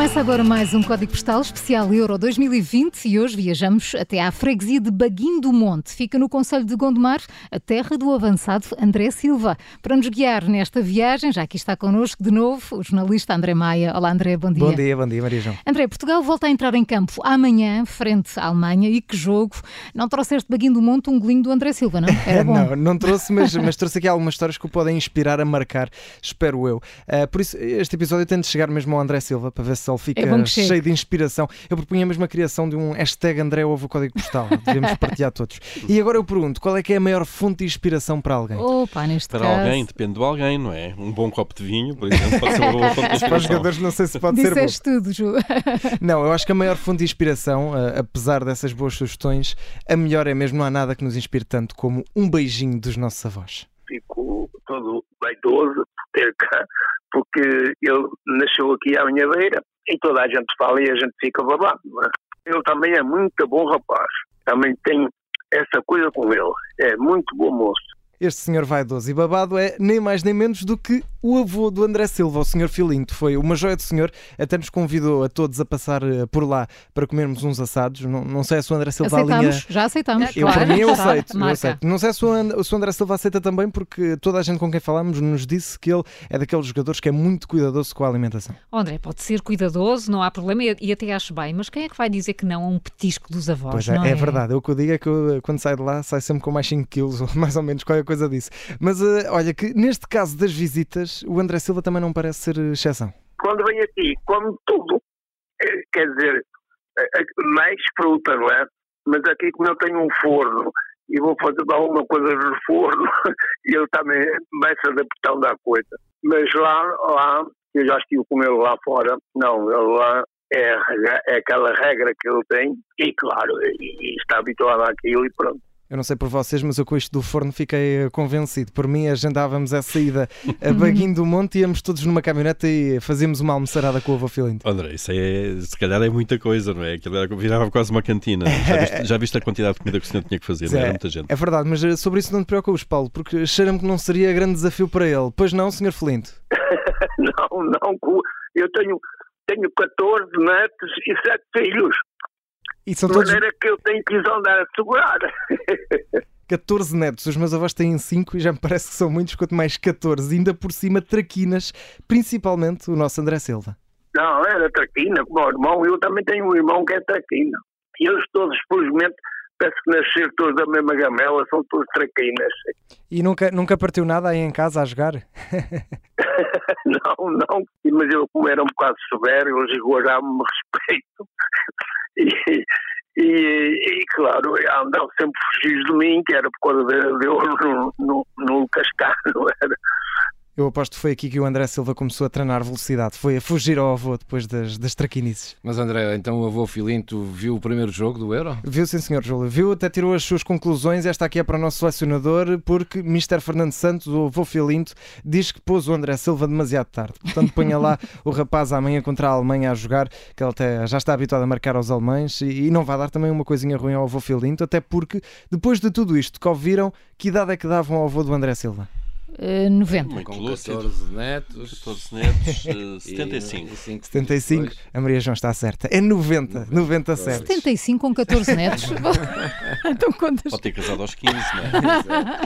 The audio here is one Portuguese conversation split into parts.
Começa agora mais um Código Postal especial Euro 2020 e hoje viajamos até à freguesia de Baguim do Monte. Fica no Conselho de Gondomar, a terra do avançado André Silva. Para nos guiar nesta viagem, já aqui está connosco de novo o jornalista André Maia. Olá André, bom dia. Bom dia, bom dia Maria João. André, Portugal volta a entrar em campo amanhã, frente à Alemanha. E que jogo! Não trouxeste Baguim do Monte um golinho do André Silva, não? Era bom. não, não trouxe, mas, mas trouxe aqui algumas histórias que o podem inspirar a marcar, espero eu. Uh, por isso, este episódio tem de chegar mesmo ao André Silva para ver se ele fica É cheio de inspiração. Eu propunha mesmo a criação de um hashtag André ouve o código postal. Devemos partilhar todos. E agora eu pergunto: qual é que é a maior fonte de inspiração para alguém? Opa, neste Para caso. alguém, depende do alguém, não é? Um bom copo de vinho, por exemplo, pode ser uma boa fonte de Para os jogadores, não sei se pode ser bom. Disseste tudo, Ju. Não, eu acho que a maior fonte de inspiração, uh, apesar dessas boas sugestões, a melhor é mesmo, não há nada que nos inspire tanto como um beijinho dos nossos avós. fico todo vaidoso por ter cá, porque ele nasceu aqui à minha beira e toda a gente fala e a gente fica babado. é? Ele também é muito bom rapaz, também tem essa coisa com ele, é muito bom moço. Este senhor vaidoso e babado é nem mais nem menos do que o avô do André Silva, o senhor Filinto. Foi uma joia do senhor, até nos convidou a todos a passar eh, por lá para comermos uns assados. Não, não sei se o André Silva. Aceitamos, já aceitamos. Eu, claro, para mim, eu aceito, eu aceito. Não sei se o, And- se o André Silva aceita também, porque toda a gente com quem falamos nos disse que ele é daqueles jogadores que é muito cuidadoso com a alimentação. Oh, André, pode ser cuidadoso, não há problema e até acho bem, mas quem é que vai dizer que não a um petisco dos avós? Pois é, não é verdade. Eu o que eu digo é que eu, quando saio de lá, saio sempre com mais 5 quilos, ou mais ou menos qualquer coisa disso. Mas eh, olha, que neste caso das visitas, o André Silva também não parece ser exceção. Quando vem aqui, come tudo, Eh, quer dizer, eh, eh, mais fruta, não é? Mas aqui como eu tenho um forno e vou fazer alguma coisa no forno, ele também vai se adaptando à coisa. Mas lá, lá, eu já estive com ele lá fora, não, lá é, é aquela regra que ele tem, e claro, e, e está habituado àquilo e pronto. Eu não sei por vocês, mas eu com isto do forno fiquei eh, convencido. Por mim, agendávamos essa ida a Baguinho do Monte, íamos todos numa caminhonete e fazíamos uma almoçarada com o avô Filinto. André, isso é, se calhar é muita coisa, não é? Aquilo era, virava quase uma cantina. Já viste, já viste a quantidade de comida que o senhor tinha que fazer, não era muita gente. É verdade, mas eh, sobre isso não te preocupes, Paulo, porque cheira-me que não seria grande desafio para ele. Pois não, Sr. Filinto? Não, não, eu tenho, tenho 14 netos e 7 filhos, E são de todos maneira que eu tenho que andar a segurar. 14 netos. Os meus avós têm 5 e já me parece que são muitos, quanto mais 14. Ainda por cima, traquinas, principalmente o nosso André Silva. Não, era traquina, como o irmão, eu também tenho um irmão que é traquina. E eles todos, felizmente, parece que nasceram todos da mesma gamela, são todos traquinas. E nunca, nunca partiu nada aí em casa a jogar? Não, não, mas eu como era um bocado severo, eles guardavam-me respeito. E, e, e, claro, andavam sempre fugidos de mim, que era por causa de, de eu no, não? Eu aposto que foi aqui que o André Silva começou a treinar velocidade. Foi a fugir ao avô depois das, das traquinices. Mas André, então o avô Filinto viu o primeiro jogo do Euro? Viu, sim, senhor Júlio. Viu, até tirou as suas conclusões. Esta aqui é para o nosso selecionador, porque Mr. Fernando Santos, o avô Filinto, diz que pôs o André Silva demasiado tarde. Portanto, ponha lá o rapaz amanhã contra a Alemanha a jogar, que ele até já está habituado a marcar aos alemães, e, e não vai dar também uma coisinha ruim ao avô Filinto, até porque, depois de tudo isto que ouviram, que idade é que davam ao avô do André Silva? Eh, 90. Muito Com lúcido. 14 netos. 14 netos, eh, e- 75. e cinco 75. filhos. A Maria João está certa. É 90. 90 certos. 75 com 14 netos. então quantas? Pode ter casado aos 15, não é?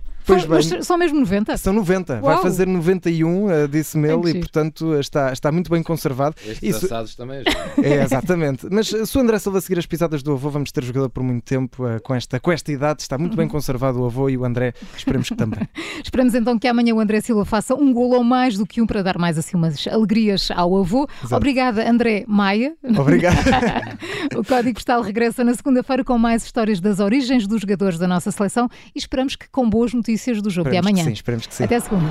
Pois Foi- mas bem. são mesmo 90? São 90, vai Uau. fazer 91, eh, disse-me Ai, ele, que e giro. portanto está, está muito bem conservado. Estes Isso- assados também. já. É, exatamente. Mas eh, se o André Silva seguir as pisadas do avô, vamos ter jogador por muito tempo eh, com, esta, com esta idade. Está muito bem conservado o avô e o André, esperemos que também. Esperamos então que amanhã o André Silva faça um golo ou mais do que um para dar mais assim umas alegrias ao avô. Exato. Obrigada, André Maia. Obrigado. o Código Postal regressa na segunda-feira com mais histórias das origens dos jogadores da nossa seleção e esperamos que com boas notícias do jogo de Esperemos amanhã. sim, esperemos que sim. Até segunda.